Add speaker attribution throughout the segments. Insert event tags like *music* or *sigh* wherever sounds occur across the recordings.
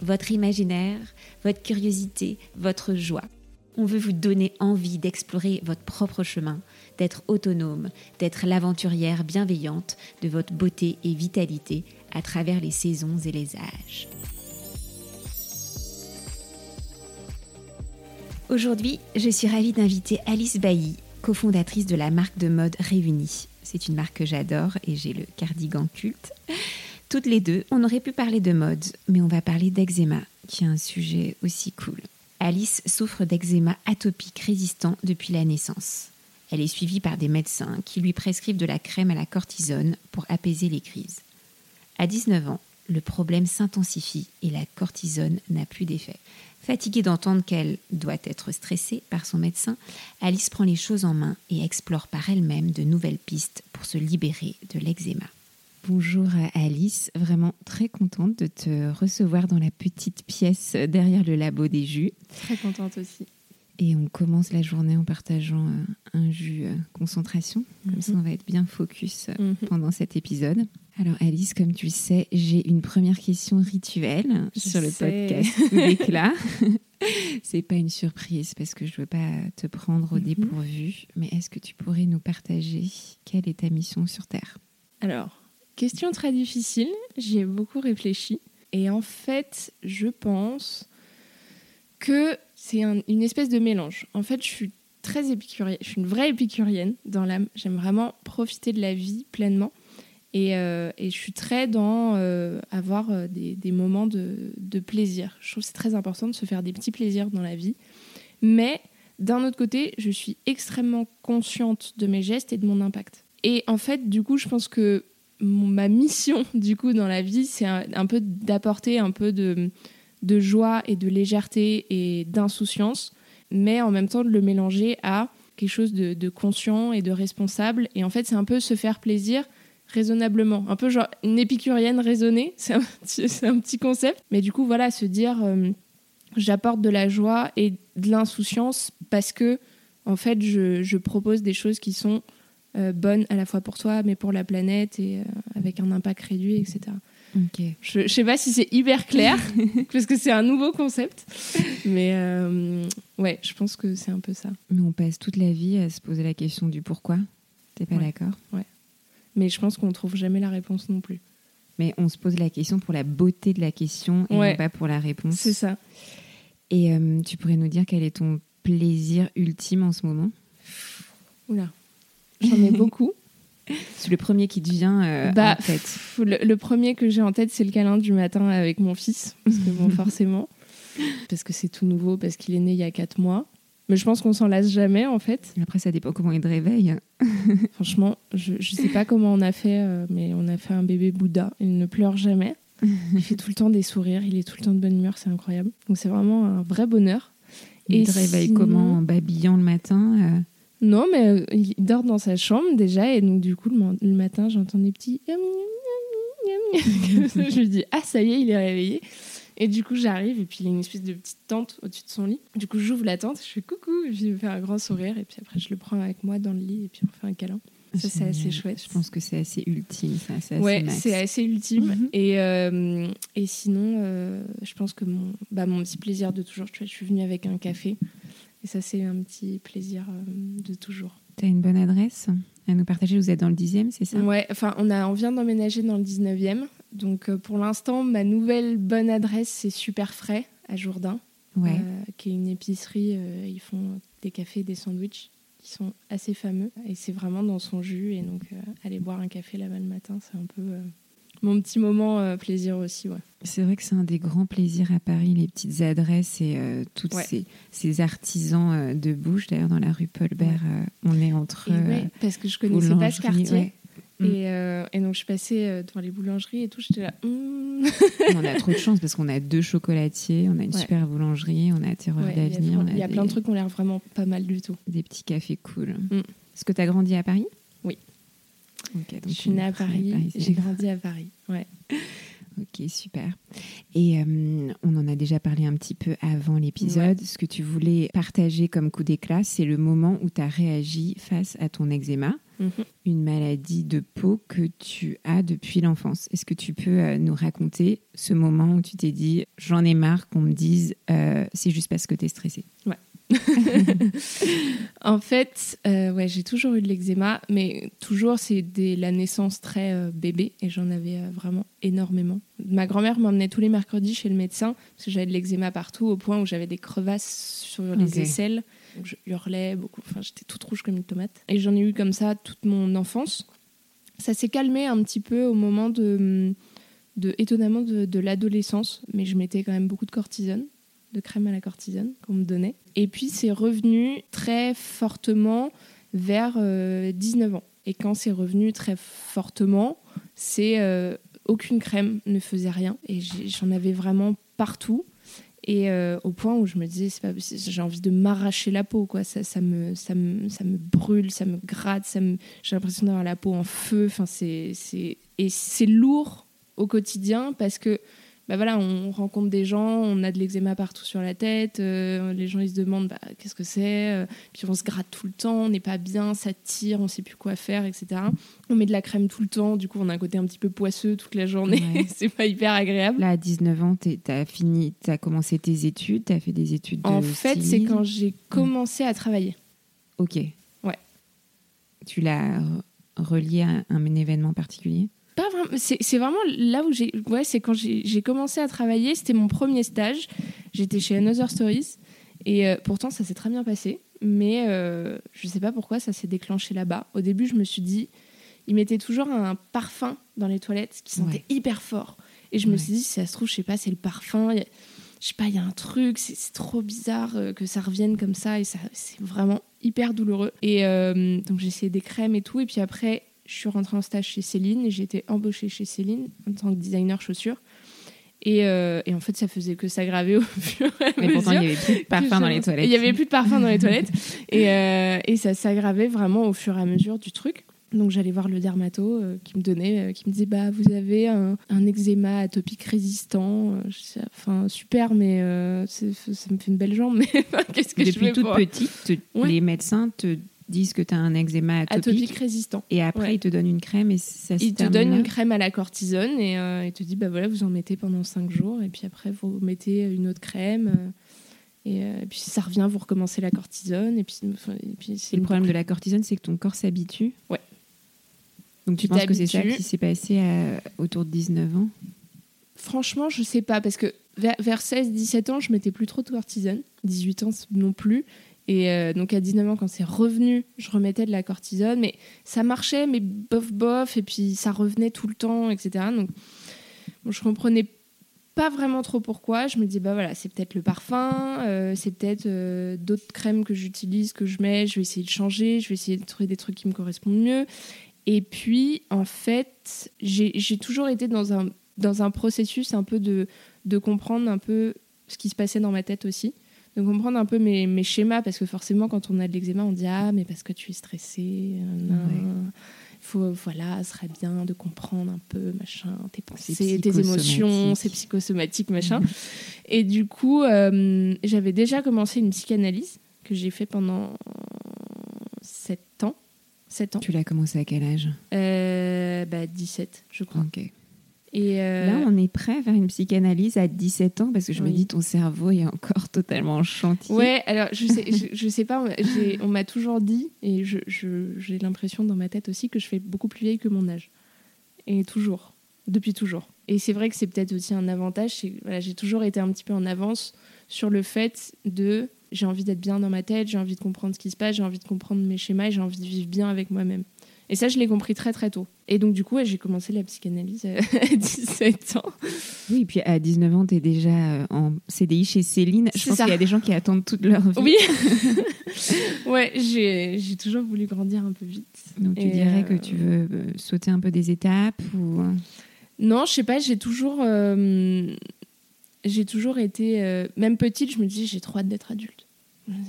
Speaker 1: votre imaginaire, votre curiosité, votre joie. On veut vous donner envie d'explorer votre propre chemin, d'être autonome, d'être l'aventurière bienveillante de votre beauté et vitalité à travers les saisons et les âges. Aujourd'hui, je suis ravie d'inviter Alice Bailly, cofondatrice de la marque de mode Réunie. C'est une marque que j'adore et j'ai le cardigan culte. Toutes les deux, on aurait pu parler de mode, mais on va parler d'eczéma, qui est un sujet aussi cool. Alice souffre d'eczéma atopique résistant depuis la naissance. Elle est suivie par des médecins qui lui prescrivent de la crème à la cortisone pour apaiser les crises. À 19 ans, le problème s'intensifie et la cortisone n'a plus d'effet. Fatiguée d'entendre qu'elle doit être stressée par son médecin, Alice prend les choses en main et explore par elle-même de nouvelles pistes pour se libérer de l'eczéma. Bonjour Alice, vraiment très contente de te recevoir dans la petite pièce derrière le labo des jus.
Speaker 2: Très contente aussi.
Speaker 1: Et on commence la journée en partageant euh, un jus euh, concentration. Comme ça, mhm. on va être bien focus euh, mhm. pendant cet épisode. Alors Alice, comme tu le sais, j'ai une première question rituelle sur le podcast *laughs* L'éclat. *laughs* C'est pas une surprise parce que je veux pas te prendre au mhm. dépourvu, mais est-ce que tu pourrais nous partager quelle est ta mission sur Terre?
Speaker 2: Alors, Question très difficile, j'y ai beaucoup réfléchi. Et en fait, je pense que c'est une espèce de mélange. En fait, je suis très épicurienne, je suis une vraie épicurienne dans l'âme. J'aime vraiment profiter de la vie pleinement. Et, euh, je suis très dans euh, avoir euh, des, moments de, de, plaisir. Je trouve que c'est très important de se faire des petits plaisirs dans la vie. Mais d'un autre côté, je suis extrêmement consciente de mes gestes et de mon impact. Et en fait, du coup, je pense que ma mission *laughs* du coup dans la vie, c'est un, peu d'apporter un peu de, de, joie et de légèreté et d'insouciance, mais en même temps de le mélanger à quelque chose de, de conscient et de responsable. Et en fait, c'est un peu se faire plaisir raisonnablement, un peu genre une épicurienne raisonnée, *laughs* c'est un, un, petit concept. Mais du coup, voilà, se dire euh, j'apporte de la joie et de l'insouciance parce que en fait, je, je propose des choses qui sont bonne à la fois pour toi, mais pour la planète et euh, avec un impact réduit, etc. Je ne sais pas si c'est hyper clair, *laughs* parce que c'est un nouveau concept. Mais euh, ouais, je pense que c'est un peu ça.
Speaker 1: Mais on passe toute la vie à se poser la question du pourquoi. T'es pas d'accord?
Speaker 2: Ouais. Mais je pense qu'on ne trouve jamais la réponse non plus.
Speaker 1: Mais on se pose la question pour la beauté de la question et non pas pour la réponse.
Speaker 2: C'est ça.
Speaker 1: Et tu pourrais nous dire quel est ton plaisir ultime en ce moment?
Speaker 2: Oula. J'en ai *laughs* beaucoup.
Speaker 1: C'est le premier qui te vient euh, bah, en tête.
Speaker 2: Le, premier que j'ai en tête, c'est le câlin du matin avec mon fils. Parce que bon, *laughs* forcément. Parce que c'est tout nouveau, parce qu'il est né il y a 4 mois. Mais je pense qu'on s'en lasse jamais, en fait.
Speaker 1: Après, ça dépend comment il te réveille. *laughs*
Speaker 2: Franchement, je ne sais pas comment on a fait, euh, mais on a fait un bébé Bouddha. Il ne pleure jamais. Il fait tout le temps des sourires. Il est tout le temps de bonne humeur. C'est incroyable. Donc, c'est vraiment un vrai bonheur.
Speaker 1: Il te réveille comment? En babillant le matin euh
Speaker 2: non, mais euh, il dort dans sa chambre déjà, et donc du coup, le, matin, j'entends des petits. *laughs* je lui dis, ah, ça y est, il est réveillé. Et du coup, j'arrive, et puis il y a une espèce de petite tente au-dessus de son lit. Du coup, j'ouvre la tente, je fais coucou, et puis il me fait un grand sourire, et puis après, je le prends avec moi dans le lit, et puis on fait un câlin. Ça, c'est assez chouette.
Speaker 1: Je pense que c'est assez ultime. Ça,
Speaker 2: c'est ouais, c'est assez ultime. Mhm. et, euh, et sinon, euh, je pense que mon, bah, mon petit plaisir de toujours, tu vois, je suis venue avec un café. Et ça, c'est un petit plaisir euh, de toujours.
Speaker 1: Tu as une bonne adresse à nous partager Vous êtes dans le 10e, c'est ça?
Speaker 2: Ouais, enfin, on, a, on vient d'emménager dans le 19e. Donc, euh, pour l'instant, ma nouvelle bonne adresse, c'est Super Frais à Jourdain, ouais. Euh, qui est une épicerie. ils font des cafés, des sandwichs qui sont assez fameux. Et c'est vraiment dans son jus. Et donc, aller boire un café là-bas le matin, c'est un peu mon petit moment euh, plaisir aussi. Ouais.
Speaker 1: C'est vrai que c'est un des grands plaisirs à Paris, les petites adresses et euh, tous ces, ces, artisans euh, de bouche. D'ailleurs, dans la rue Paulbert, on est entre.
Speaker 2: parce que je connaissais pas ce quartier. Et, et, donc, je passais devant les boulangeries et tout. J'étais là, hum, *laughs*
Speaker 1: on a trop de chance parce qu'on a deux chocolatiers, on a une
Speaker 2: Ouais.
Speaker 1: super boulangerie, on a Terreur
Speaker 2: Ouais, il y a,
Speaker 1: d'avenir, on a
Speaker 2: il y a
Speaker 1: des,
Speaker 2: plein de trucs qui ont l'air vraiment pas mal du tout.
Speaker 1: des petits cafés cool.
Speaker 2: Mm.
Speaker 1: Est-ce que tu as grandi à Paris? Donc
Speaker 2: Je suis née à Paris, j'ai grandi à Paris. Ouais. *laughs*
Speaker 1: Ok, super. Et euh, on en a déjà parlé un petit peu avant l'épisode. Ce que tu voulais partager comme coup d'éclat, c'est le moment où tu as réagi face à ton eczéma,
Speaker 2: Mhm.
Speaker 1: une maladie de peau que tu as depuis l'enfance. Est-ce que tu peux euh, nous raconter ce moment où tu t'es dit j'en ai marre qu'on me dise euh, c'est juste parce que tu es stressée *laughs*
Speaker 2: En fait, euh, ouais, j'ai toujours eu de l'eczéma, mais toujours c'est dès la naissance très euh, bébé et j'en avais euh, vraiment énormément. Ma grand-mère m'emmenait tous les mercredis chez le médecin parce que j'avais de l'eczéma partout au point où j'avais des crevasses sur les aisselles. Donc, je hurlais beaucoup, enfin j'étais toute rouge comme une tomate. Et j'en ai eu comme ça toute mon enfance. Ça s'est calmé un petit peu au moment de, de étonnamment de, de l'adolescence, mais je mettais quand même beaucoup de cortisone de crème à la cortisone qu'on me donnait. Et puis c'est revenu très fortement vers euh, 19 ans. Et quand c'est revenu très fortement, c'est euh, aucune crème ne faisait rien. Et j'en avais vraiment partout. Et euh, au point où je me disais, j'ai envie de m'arracher la peau, quoi. Ça, ça, me, ça, me, ça me brûle, ça me gratte, ça me... j'ai l'impression d'avoir la peau en feu. Enfin. Et c'est lourd au quotidien parce que bah voilà, on rencontre des gens, on a de l'eczéma partout sur la tête, euh, les gens ils se demandent bah, qu'est-ce que c'est, euh, puis on se gratte tout le temps, on n'est pas bien, ça tire, on sait plus quoi faire, etc. On met de la crème tout le temps, du coup on a un côté un petit peu poisseux toute la journée,
Speaker 1: Ouais. *laughs*
Speaker 2: c'est pas hyper agréable.
Speaker 1: Là, à 19 ans, tu as fini, tu as commencé tes études, tu as fait des études de
Speaker 2: En fait, c'est quand j'ai commencé à travailler.
Speaker 1: Ok.
Speaker 2: Ouais.
Speaker 1: Tu l'as re- relié à un événement particulier?
Speaker 2: Pas vraiment, c'est vraiment là où j'ai. Ouais, c'est quand j'ai commencé à travailler, c'était mon premier stage. J'étais chez Another Stories et euh, pourtant ça s'est très bien passé, mais euh, je sais pas pourquoi ça s'est déclenché là-bas. Au début, je me suis dit, ils mettaient toujours un parfum dans les toilettes qui sentait hyper fort. Et je me
Speaker 1: Ouais.
Speaker 2: suis dit, si ça se trouve, je sais pas, c'est le parfum. a- Je sais pas, il y a un truc, c'est trop bizarre euh, que ça revienne comme ça et ça, c'est vraiment hyper douloureux. Et euh, donc j'ai essayé des crèmes et tout. Et puis après, je suis rentrée en stage chez Céline et j'ai été embauchée chez Céline en tant que designer chaussures. Et, euh, et en fait, ça faisait que s'aggraver au *laughs* fur et à
Speaker 1: Mais pourtant, il
Speaker 2: mesure.
Speaker 1: n'y avait plus de parfum dans les toilettes.
Speaker 2: Il n'y avait plus de parfum dans les toilettes. Et, euh, et ça s'aggravait vraiment au fur et à mesure du truc. Donc j'allais voir le dermato euh, qui me donnait, euh, qui me disait bah vous avez un, un eczéma atopique résistant. Euh, je Enfin super, mais euh, ça me fait une belle jambe. Mais *laughs* qu'est-ce que je
Speaker 1: Depuis
Speaker 2: fais
Speaker 1: toute petite,
Speaker 2: Ouais.
Speaker 1: les médecins te disent que tu as un eczéma atopique,
Speaker 2: atopique résistant.
Speaker 1: et après
Speaker 2: Ouais.
Speaker 1: ils te donnent une crème et ça se
Speaker 2: Il te
Speaker 1: termine
Speaker 2: donne
Speaker 1: là
Speaker 2: une crème à la cortisone et euh, il te dit bah voilà vous en mettez pendant 5 jours et puis après vous mettez une autre crème euh, et, euh, et puis si ça revient vous recommencez la cortisone et puis, enfin, et puis c'est
Speaker 1: le problème de la cortisone, c'est que ton corps s'habitue.
Speaker 2: Ouais.
Speaker 1: Donc tu,
Speaker 2: Tu
Speaker 1: penses que c'est ça qui s'est passé à- autour de 19 ans?
Speaker 2: Franchement, je sais pas, parce que vers, vers 16-17 ans, je mettais plus trop de cortisone. 18 ans non plus. Et euh, donc à 19 ans, quand c'est revenu, je remettais de la cortisone. Mais ça marchait, mais bof bof, et puis ça revenait tout le temps, etc. Donc bon, je comprenais pas vraiment trop pourquoi. Je me dis, bah voilà, c'est peut-être le parfum, euh, c'est peut-être euh, d'autres crèmes que j'utilise, que je mets. Je vais essayer de changer, je vais essayer de trouver des trucs qui me correspondent mieux. Et puis, en fait, j'ai toujours été dans un, dans un processus un peu de, de comprendre un peu ce qui se passait dans ma tête aussi. De comprendre un peu mes, mes schémas, parce que forcément, quand on a de l'eczéma, on dit Ah, mais parce que tu es stressé, euh,
Speaker 1: Ouais.
Speaker 2: faut, voilà, ce serait bien de comprendre un peu, machin, tes pensées, tes émotions, c'est psychosomatique, machin. Et du coup, euh, j'avais déjà commencé une psychanalyse que j'ai fait pendant 7 ans. 7 ans.
Speaker 1: Tu l'as commencé à quel âge?
Speaker 2: Euh, bah, 17, je crois.
Speaker 1: Ok.
Speaker 2: Et euh,
Speaker 1: Là, on est prêt à faire une psychanalyse à 17 ans parce que je me dis ton cerveau est encore *laughs* totalement en chantier.
Speaker 2: Ouais, alors je sais, je, je sais pas, on m'a toujours dit, et je- je- j'ai l'impression dans ma tête aussi que je fais beaucoup plus vieille que mon âge. Et toujours, depuis toujours. Et c'est vrai que c'est peut-être aussi un avantage, voilà, j'ai toujours été un petit peu en avance sur le fait de j'ai envie d'être bien dans ma tête, j'ai envie de comprendre ce qui se passe, j'ai envie de comprendre mes schémas et j'ai envie de vivre bien avec moi-même. Et ça, je l'ai compris très très tôt. Et donc, du coup, j'ai commencé la psychanalyse *laughs* à 17 ans.
Speaker 1: Oui, puis à 19 ans, tu es déjà euh, en CDI chez Céline. Je pense qu'il y a des gens qui attendent toute leur vie.
Speaker 2: Oui, *laughs* ouais, j'ai toujours voulu grandir un peu vite.
Speaker 1: Donc tu
Speaker 2: Et,
Speaker 1: dirais
Speaker 2: euh,
Speaker 1: que tu veux euh, sauter un peu des étapes ou...
Speaker 2: Non, je sais pas, j'ai toujours, euh, j'ai toujours été, euh, même petite, je me disais j'ai trop hâte d'être adulte.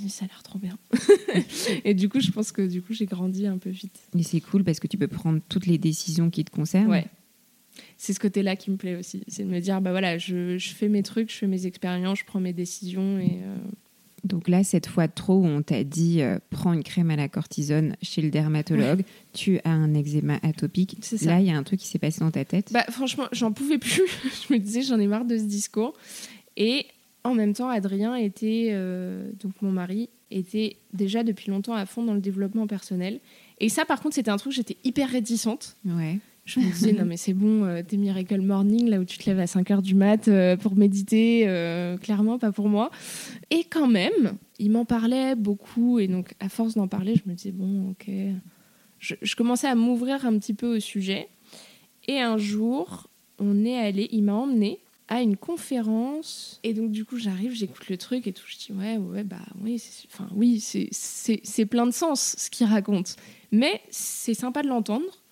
Speaker 2: Ça a l'air trop bien. *laughs* et du coup, je pense que du coup, j'ai grandi un peu vite.
Speaker 1: Et c'est cool parce que tu peux prendre toutes les décisions qui te concernent.
Speaker 2: Ouais. C'est ce côté-là qui me plaît aussi. C'est de me dire, bah voilà, je, je fais mes trucs, je fais mes expériences, je prends mes décisions et. euh,
Speaker 1: Donc là, cette fois de trop on t'a dit euh, prends une crème à la cortisone chez le dermatologue, tu as un eczéma atopique.
Speaker 2: C'est ça.
Speaker 1: Là, il y a un truc qui s'est passé dans ta tête?
Speaker 2: Bah, franchement, j'en pouvais plus. *laughs* je me disais, j'en ai marre de ce discours. Et en même temps, Adrien était, euh, donc mon mari, était déjà depuis longtemps à fond dans le développement personnel. Et ça, par contre, c'était un truc, j'étais hyper réticente.
Speaker 1: ouais.
Speaker 2: Je me disais, non, mais c'est bon, euh, tes Miracle Morning, là où tu te lèves à 5 heures du mat euh, pour méditer, euh, clairement, pas pour moi. Et quand même, il m'en parlait beaucoup. Et donc, à force d'en parler, je me disais, bon, ok. Je, je commençais à m'ouvrir un petit peu au sujet. Et un jour, on est allé, il m'a emmené à une conférence. Et donc, du coup, j'arrive, j'écoute le truc et tout. Je dis, ouais, ouais, bah oui, enfin, oui, c'est, plein de sens ce qu'il raconte. Mais c'est sympa de l'entendre.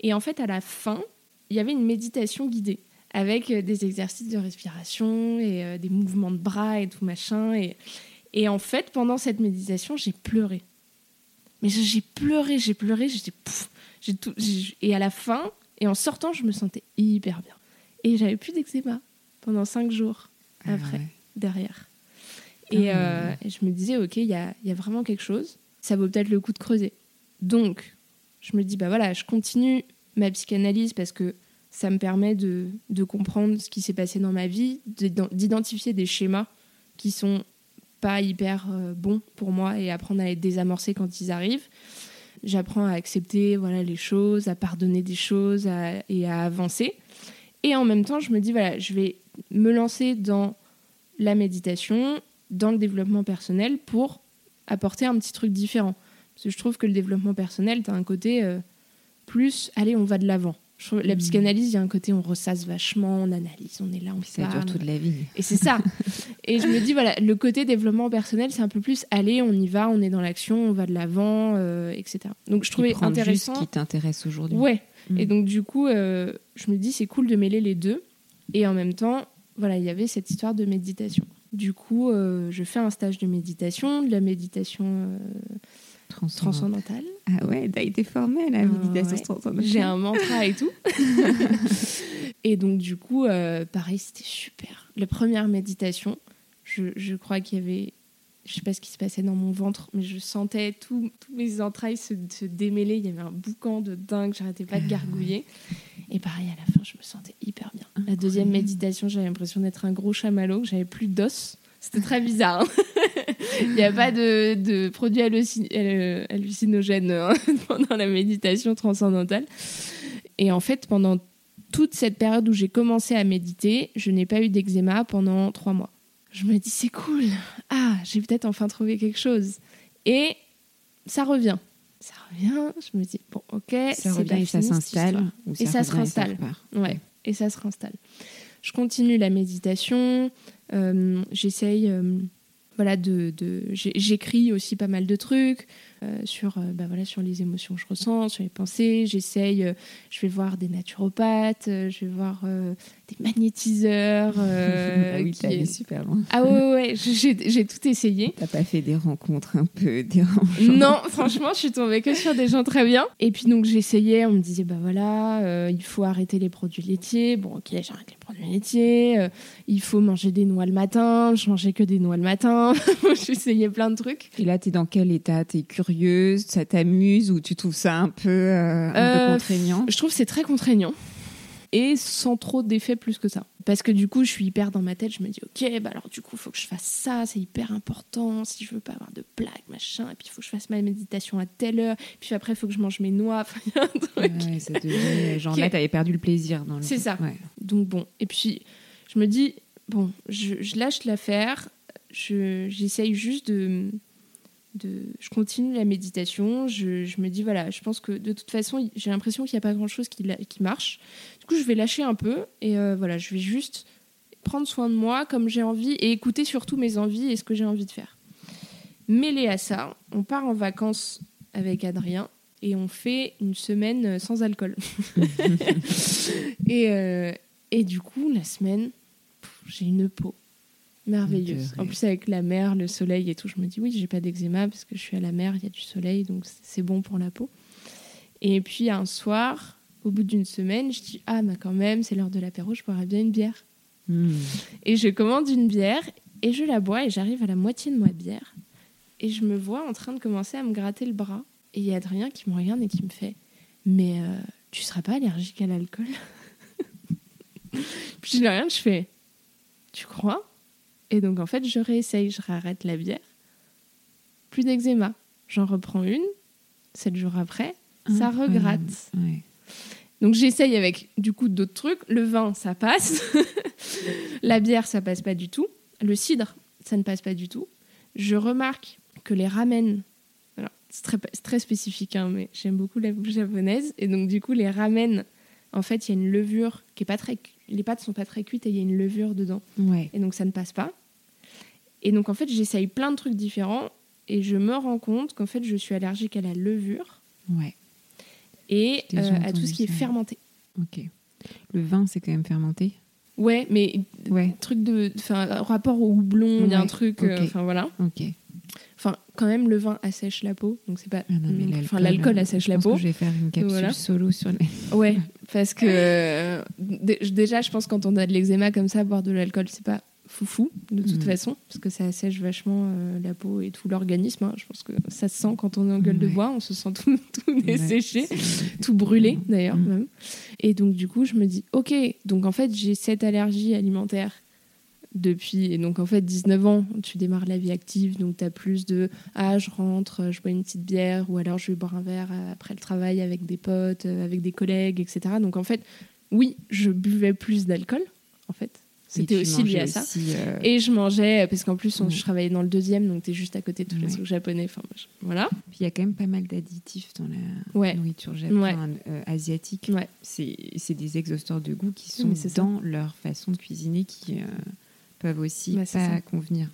Speaker 2: Et en fait, à la fin, il y avait une méditation guidée avec euh, des exercices de respiration et euh, des mouvements de bras et tout machin. Et, et en fait, pendant cette méditation, j'ai pleuré. Mais j'ai pleuré, j'ai pleuré, j'étais et à la fin, et en sortant, je me sentais hyper bien. Et j'avais plus d'eczéma pendant cinq jours après,
Speaker 1: Ah ouais.
Speaker 2: derrière. Et,
Speaker 1: Ah
Speaker 2: euh, et je me disais, ok, il y a, y a vraiment quelque chose, ça vaut peut-être le coup de creuser. Donc, je me dis, bah voilà, je continue ma psychanalyse parce que ça me permet de, de comprendre ce qui s'est passé dans ma vie, d'ident- d'identifier des schémas qui sont pas hyper euh, bons pour moi et apprendre à les désamorcer quand ils arrivent. J'apprends à accepter voilà, les choses, à pardonner des choses à- et à avancer. Et en même temps, je me dis, voilà, je vais me lancer dans la méditation, dans le développement personnel pour apporter un petit truc différent. Parce que je trouve que le développement personnel, tu as un côté euh, plus, allez, on va de l'avant. La
Speaker 1: Mhm.
Speaker 2: psychanalyse, il y a un côté, on ressasse vachement, on analyse, on est là, on
Speaker 1: Puis ça
Speaker 2: parle.
Speaker 1: dure toute la vie.
Speaker 2: Et c'est ça. et je me dis, voilà, le côté développement personnel, c'est un peu plus, allez, on y va, on est dans l'action, on va de l'avant, euh, etc. Donc je trouvais intéressant.
Speaker 1: juste ce qui t'intéresse aujourd'hui.
Speaker 2: Ouais. Et donc du coup, euh, je me dis, c'est cool de mêler les deux. Et en même temps, voilà, il y avait cette histoire de méditation. Du coup, euh, je fais un stage de méditation, de la méditation euh,
Speaker 1: Transcendant.
Speaker 2: transcendantale.
Speaker 1: Ah ouais, t'as été formée à la
Speaker 2: Ah
Speaker 1: méditation
Speaker 2: ouais.
Speaker 1: transcendantale.
Speaker 2: J'ai un mantra et tout. *laughs* et donc, du coup, euh, pareil, c'était super. La première méditation, je, je crois qu'il y avait. Je sais pas ce qui se passait dans mon ventre, mais je sentais tous mes entrailles se, se démêler. Il y avait un boucan de dingue, j'arrêtais pas de gargouiller. Et pareil, à la fin, je me sentais hyper bien. La deuxième méditation, j'avais l'impression d'être un gros chamallow, que j'avais plus d'os. C'était très bizarre. hein. *laughs* Il n'y a pas de, de produits euh, hallucinogènes hein, *laughs* pendant la méditation transcendantale. Et en fait, pendant toute cette période où j'ai commencé à méditer, je n'ai pas eu d'eczéma pendant trois mois. Je me dis, c'est cool. Ah, j'ai peut-être enfin trouvé quelque chose. Et ça revient. Ça revient. Je me dis, bon, ok,
Speaker 1: Ça revient et ça s'installe.
Speaker 2: Et ça se réinstalle. Ouais, et ça se réinstalle. Je continue la méditation, euh, j'essaye, euh, voilà, de, de- j'écris aussi pas mal de trucs sur, euh, bah voilà, sur les émotions que je ressens, sur les pensées. J'essaye, euh, je vais voir des naturopathes, euh, je vais voir euh, des magnétiseurs. euh, *laughs*
Speaker 1: ah oui,
Speaker 2: qui-
Speaker 1: super loin.
Speaker 2: Ah ouais, ouais, ouais, j'ai tout essayé.
Speaker 1: T'as pas fait des rencontres un peu dérangeantes
Speaker 2: Non, franchement, je suis tombée que sur des gens très bien. Et puis donc j'essayais, on me disait bah voilà, euh, il faut arrêter les produits laitiers. Bon, ok, j'arrête les produits laitiers. Euh, il faut manger des noix le matin. Je mangeais que des noix le matin. *laughs* J'essayais plein de trucs.
Speaker 1: Et là, t'es dans quel état? T'es curieuse Ça t'amuse Ou tu trouves ça un peu, euh, un peu
Speaker 2: Euh,
Speaker 1: contraignant?
Speaker 2: Je trouve que c'est très contraignant. Et sans trop d'effet plus que ça. Parce que du coup, je suis hyper dans ma tête. Je me dis, ok, bah alors du coup, il faut que je fasse ça. C'est hyper important si je veux pas avoir de plaques, machin. Et puis, il faut que je fasse ma méditation à telle heure. Puis après, il faut que je mange mes noix. Enfin, il y a un truc.
Speaker 1: Ouais, ça devient- Genre là, t'avais perdu le plaisir dans le
Speaker 2: C'est ça.
Speaker 1: Ouais.
Speaker 2: Donc bon, et puis je me dis, bon, je, je lâche l'affaire, je- j'essaye juste de, de... Je continue la méditation, je, je me dis, voilà, je pense que de toute façon, j'ai l'impression qu'il n'y a pas grand-chose qui, marche. Du coup, je vais lâcher un peu et euh, voilà, je vais juste prendre soin de moi comme j'ai envie et écouter surtout mes envies et ce que j'ai envie de faire. Mêlé à ça, on part en vacances avec Adrien et on fait une semaine sans alcool. *laughs* et, euh, et du coup, la semaine, j'ai une peau merveilleuse. En plus, avec la mer, le soleil et tout, je me dis oui, j'ai pas d'eczéma parce que je suis à la mer, il y a du soleil, donc c'est bon pour la peau. Et puis un soir, au bout d'une semaine, je dis ah, mais quand même, c'est l'heure de l'apéro, je boirais bien une bière.
Speaker 1: Hmm.
Speaker 2: Et je commande une bière et je la bois et j'arrive à la moitié de ma bière. Et je me vois en train de commencer à me gratter le bras. Et il y a Adrien qui me regarde et qui me fait Mais euh, tu seras pas allergique à l'alcool? *laughs* Puis je rien, je fais Tu crois? Et donc en fait, je réessaye, je réarrête la bière. Plus d'eczéma. J'en reprends une. Sept jours après, ça
Speaker 1: Incroyable.
Speaker 2: regratte.
Speaker 1: Ouais.
Speaker 2: Donc j'essaye avec du coup d'autres trucs. Le vin, ça passe. *laughs* la bière, ça passe pas du tout. Le cidre, ça ne passe pas du tout. Je remarque que les ramen, alors c'est très, spécifique, hein, mais j'aime beaucoup la bouffe japonaise. Et donc du coup, les ramen, en fait, il y a une levure qui est pas très, les pâtes sont pas très cuites et il y a une levure dedans.
Speaker 1: Ouais.
Speaker 2: Et donc ça ne passe pas. Et donc en fait, j'essaye plein de trucs différents et je me rends compte qu'en fait, je suis allergique à la levure
Speaker 1: Ouais.
Speaker 2: et euh, à tout ce qui est fermenté.
Speaker 1: Ok. Le vin, c'est quand même fermenté?
Speaker 2: Ouais, mais
Speaker 1: Ouais.
Speaker 2: truc de rapport au houblon il y a un truc euh, enfin voilà
Speaker 1: Ok.
Speaker 2: Enfin quand même le vin assèche la peau donc c'est pas
Speaker 1: Ah non, mais l'alcool,
Speaker 2: enfin l'alcool
Speaker 1: euh,
Speaker 2: assèche la
Speaker 1: pense
Speaker 2: peau
Speaker 1: que je vais faire une capsule
Speaker 2: Voilà.
Speaker 1: solo sur les. *laughs*
Speaker 2: ouais parce que euh, dé- déjà je pense quand on a de l'eczéma comme ça boire de l'alcool c'est pas foufou de toute
Speaker 1: Mhm.
Speaker 2: façon parce que ça assèche vachement euh, la peau et tout l'organisme hein. je pense que ça se sent quand on est en gueule de bois on se sent tout, *laughs* tout desséché tout brûlé d'ailleurs
Speaker 1: Mm.
Speaker 2: même. Et donc du coup je me dis ok donc en fait j'ai cette allergie alimentaire depuis. Et donc en fait 19 ans tu démarres la vie active. Donc tu as plus de ah je rentre euh, je bois une petite bière ou alors je vais boire un verre euh, après le travail avec des potes euh, avec des collègues etc donc en fait oui je buvais plus d'alcool en fait. C'était aussi lié à ça.
Speaker 1: euh,
Speaker 2: et je mangeais parce qu'en plus on-
Speaker 1: Ouais.
Speaker 2: je travaillais dans le deuxième donc tu es juste à côté de tous les trucs japonais enfin voilà.
Speaker 1: Puis il y a quand même pas mal d'additifs dans la
Speaker 2: ouais.
Speaker 1: nourriture japonaise, euh, asiatique. C'est des exhausteurs de goût qui sont
Speaker 2: ça.
Speaker 1: dans leur façon de cuisiner qui euh, peuvent aussi
Speaker 2: Bah,
Speaker 1: pas
Speaker 2: ça.
Speaker 1: convenir.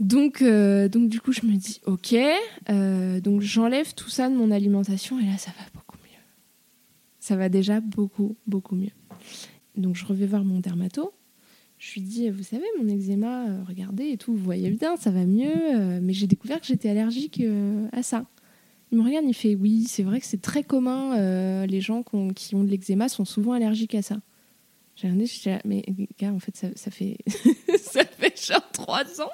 Speaker 2: Donc, euh, donc du coup, je me dis, ok, euh, donc j'enlève tout ça de mon alimentation et là, ça va beaucoup mieux. Ça va déjà beaucoup, beaucoup mieux. Donc, je revais voir mon dermato. Je lui dis, vous savez, mon eczéma, euh, regardez et tout, vous voyez bien, ça va mieux, mais j'ai découvert que j'étais allergique à ça. Il me regarde, il fait, oui, c'est vrai que c'est très commun, les gens qui ont, qui ont de l'eczéma sont souvent allergiques à ça. J'ai regardé, je dis, ah, mais gars, en fait, ça, ça fait *laughs* ça fait genre trois ans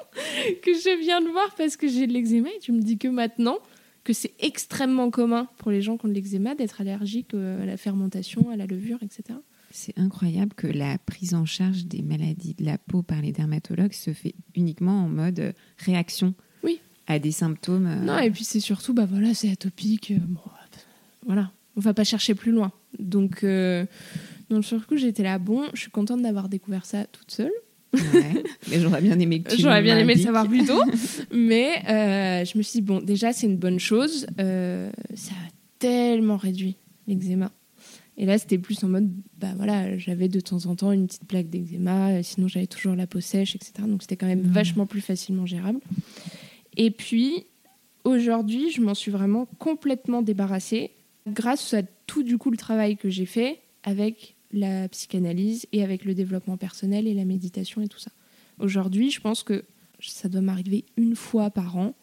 Speaker 2: que je viens de voir parce que j'ai de l'eczéma et tu me dis que maintenant que c'est extrêmement commun pour les gens qui ont de l'eczéma d'être allergiques euh, à la fermentation, à la levure, etc.
Speaker 1: C'est incroyable que la prise en charge des maladies de la peau par les dermatologues se fait uniquement en mode euh, réaction
Speaker 2: Oui.
Speaker 1: à des symptômes. euh,
Speaker 2: Non, et puis c'est surtout, bah voilà, c'est atopique. bon, voilà, on va pas chercher plus loin. Donc, euh, donc sur le coup, j'étais là, bon, je suis contente d'avoir découvert ça toute seule.
Speaker 1: ouais. Mais j'aurais bien aimé que tu
Speaker 2: J'aurais bien aimé le savoir plus tôt. *laughs* mais euh, je me suis dit, bon, déjà, c'est une bonne chose. Euh, ça a tellement réduit l'eczéma. Et là, c'était plus en mode, bah voilà, j'avais de temps en temps une petite plaque d'eczéma, euh, sinon j'avais toujours la peau sèche, etc. Donc c'était quand même
Speaker 1: Mhm.
Speaker 2: vachement plus facilement gérable. Et puis, aujourd'hui, je m'en suis vraiment complètement débarrassée grâce à tout du coup le travail que j'ai fait avec la psychanalyse et avec le développement personnel et la méditation et tout ça. Aujourd'hui, je pense que ça doit m'arriver une fois par an